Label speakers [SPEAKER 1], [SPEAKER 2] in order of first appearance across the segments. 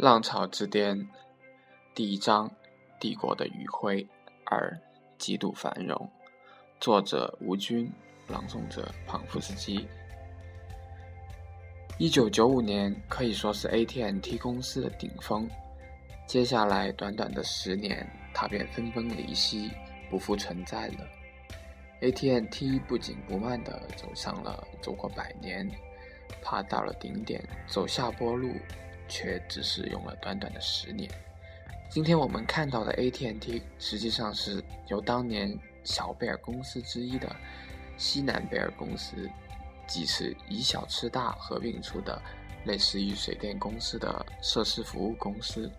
[SPEAKER 1] 浪潮之巅，第一章：帝国的余晖。二、极度繁荣。作者：吴军，朗诵者：庞夫斯基。一九九五年可以说是 AT&T 公司的顶峰，接下来短短的十年，它便分崩离析，不复存在了。AT&T 不紧不慢地走上了走过百年，爬到了顶点，走下坡路。却只是用了短短的十年。今天我们看到的 AT&T 实际上是由当年小贝尔公司之一的西南贝尔公司，即是以小吃大合并出的，类似于水电公司的设施服务公司。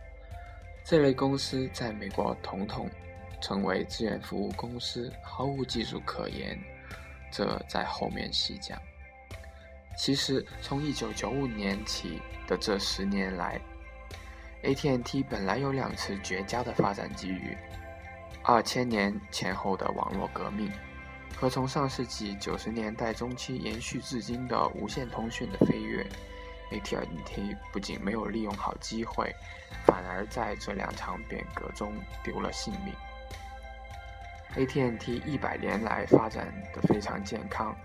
[SPEAKER 1] 这类公司在美国统统成为资源服务公司，毫无技术可言。这在后面细讲。其实，从一九九五年起的这十年来，AT&T 本来有两次绝佳的发展机遇：二千年前后的网络革命，和从上世纪九十年代中期延续至今的无线通讯的飞跃。AT&T 不仅没有利用好机会，反而在这两场变革中丢了性命。AT&T 一百年来发展的非常健康。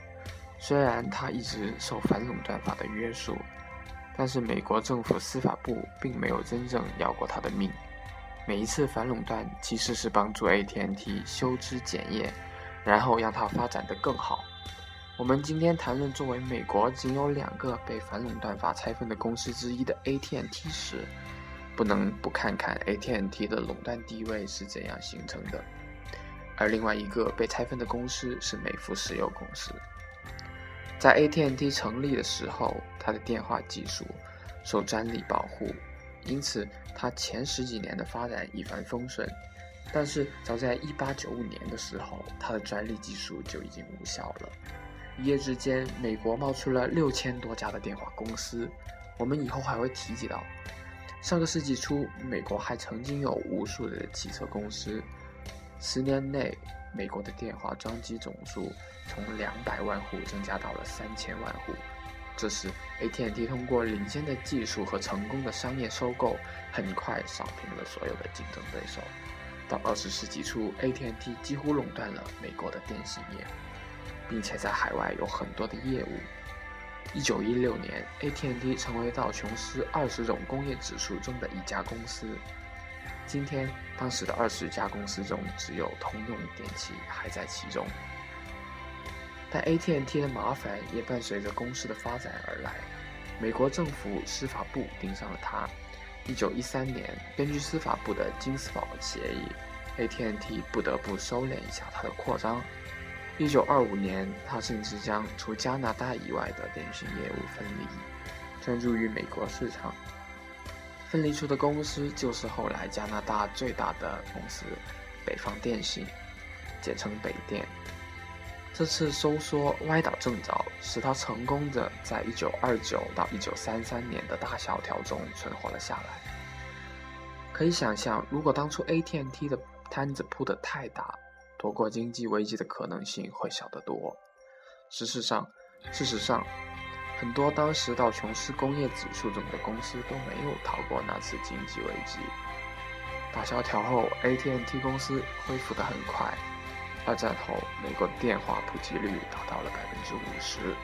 [SPEAKER 1] 虽然他一直受反垄断法的约束，但是美国政府司法部并没有真正要过他的命。每一次反垄断其实是帮助 AT&T 修枝剪叶，然后让它发展得更好。我们今天谈论作为美国仅有两个被反垄断法拆分的公司之一的 AT&T 时，不能不看看 AT&T 的垄断地位是怎样形成的。而另外一个被拆分的公司是美孚石油公司。在 AT&T 成立的时候，它的电话技术受专利保护，因此它前十几年的发展一帆风顺。但是早在1895年的时候，它的专利技术就已经无效了。一夜之间，美国冒出了六千多家的电话公司。我们以后还会提及到，上个世纪初，美国还曾经有无数的汽车公司。十年内，美国的电话装机总数从两百万户增加到了三千万户。这时，AT&T 通过领先的技术和成功的商业收购，很快扫平了所有的竞争对手。到二十世纪初，AT&T 几乎垄断了美国的电信业，并且在海外有很多的业务。一九一六年，AT&T 成为道琼斯二十种工业指数中的一家公司。今天，当时的二十家公司中，只有通用电气还在其中。但 AT&T 的麻烦也伴随着公司的发展而来。美国政府司法部盯上了它。一九一三年，根据司法部的金斯堡协议，AT&T 不得不收敛一下它的扩张。一九二五年，它甚至将除加拿大以外的电信业务分离，专注于美国市场。分离出的公司就是后来加拿大最大的公司北方电信，简称北电。这次收缩歪打正着，使它成功的在1929到1933年的大萧条中存活了下来。可以想象，如果当初 AT&T 的摊子铺得太大，躲过经济危机的可能性会小得多。事实上，事实上。很多当时道琼斯工业指数中的公司都没有逃过那次经济危机。大萧条后，AT&T 公司恢复得很快。二战后，美国电话普及率达到了百分之五十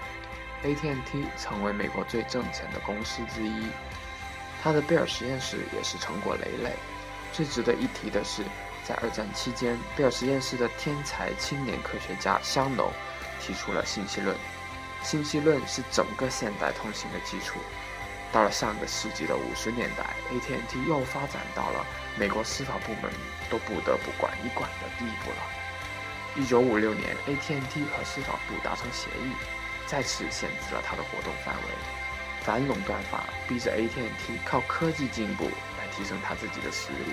[SPEAKER 1] ，AT&T 成为美国最挣钱的公司之一。它的贝尔实验室也是成果累累。最值得一提的是，在二战期间，贝尔实验室的天才青年科学家香农提出了信息论。信息论是整个现代通信的基础。到了上个世纪的五十年代，AT&T 又发展到了美国司法部门都不得不管一管的地步了。一九五六年，AT&T 和司法部达成协议，再次限制了它的活动范围。反垄断法逼着 AT&T 靠科技进步来提升它自己的实力。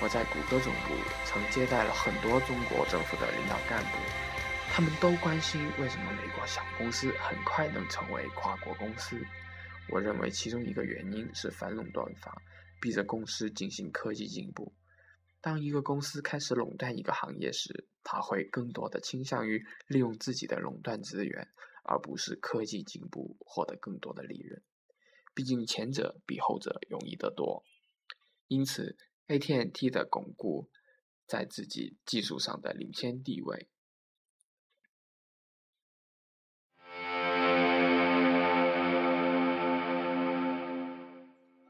[SPEAKER 1] 我在谷歌总部曾接待了很多中国政府的领导干部。他们都关心为什么美国小公司很快能成为跨国公司。我认为其中一个原因是反垄断法逼着公司进行科技进步。当一个公司开始垄断一个行业时，它会更多的倾向于利用自己的垄断资源，而不是科技进步获得更多的利润。毕竟前者比后者容易得多。因此，AT&T 的巩固在自己技术上的领先地位。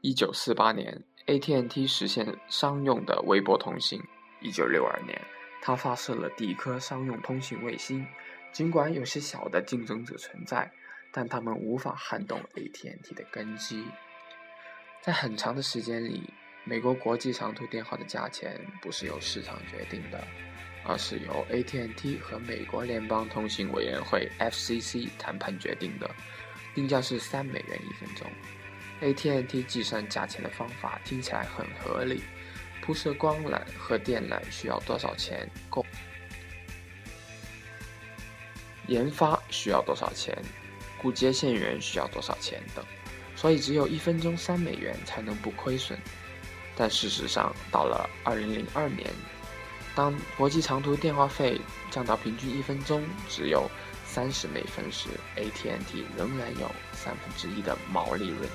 [SPEAKER 1] 一九四八年，AT&T 实现商用的微波通信。一九六二年，它发射了第一颗商用通信卫星。尽管有些小的竞争者存在，但他们无法撼动 AT&T 的根基。在很长的时间里，美国国际长途电话的价钱不是由市场决定的，而是由 AT&T 和美国联邦通信委员会 FCC 谈判决定的。定价是三美元一分钟。AT&T 计算价钱的方法听起来很合理。铺设光缆和电缆需要多少钱？购研发需要多少钱？雇接线员需要多少钱等。所以只有一分钟三美元才能不亏损。但事实上，到了2002年，当国际长途电话费降到平均一分钟只有三十美分时，AT&T 仍然有三分之一的毛利润。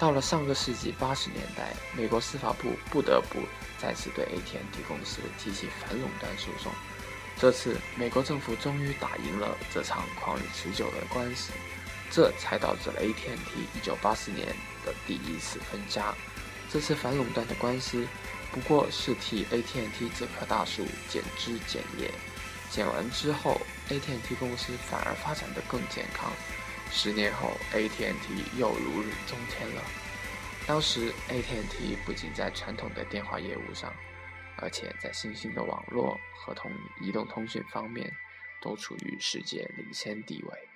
[SPEAKER 1] 到了上个世纪八十年代，美国司法部不得不再次对 AT&T 公司提起反垄断诉讼。这次，美国政府终于打赢了这场旷日持久的官司，这才导致了 AT&T 一九八四年的第一次分家。这次反垄断的官司不过是替 AT&T 这棵大树剪枝剪叶，剪完之后，AT&T 公司反而发展得更健康。十年后，AT&T 又如日中天了。当时，AT&T 不仅在传统的电话业务上，而且在新兴的网络和同移动通讯方面，都处于世界领先地位。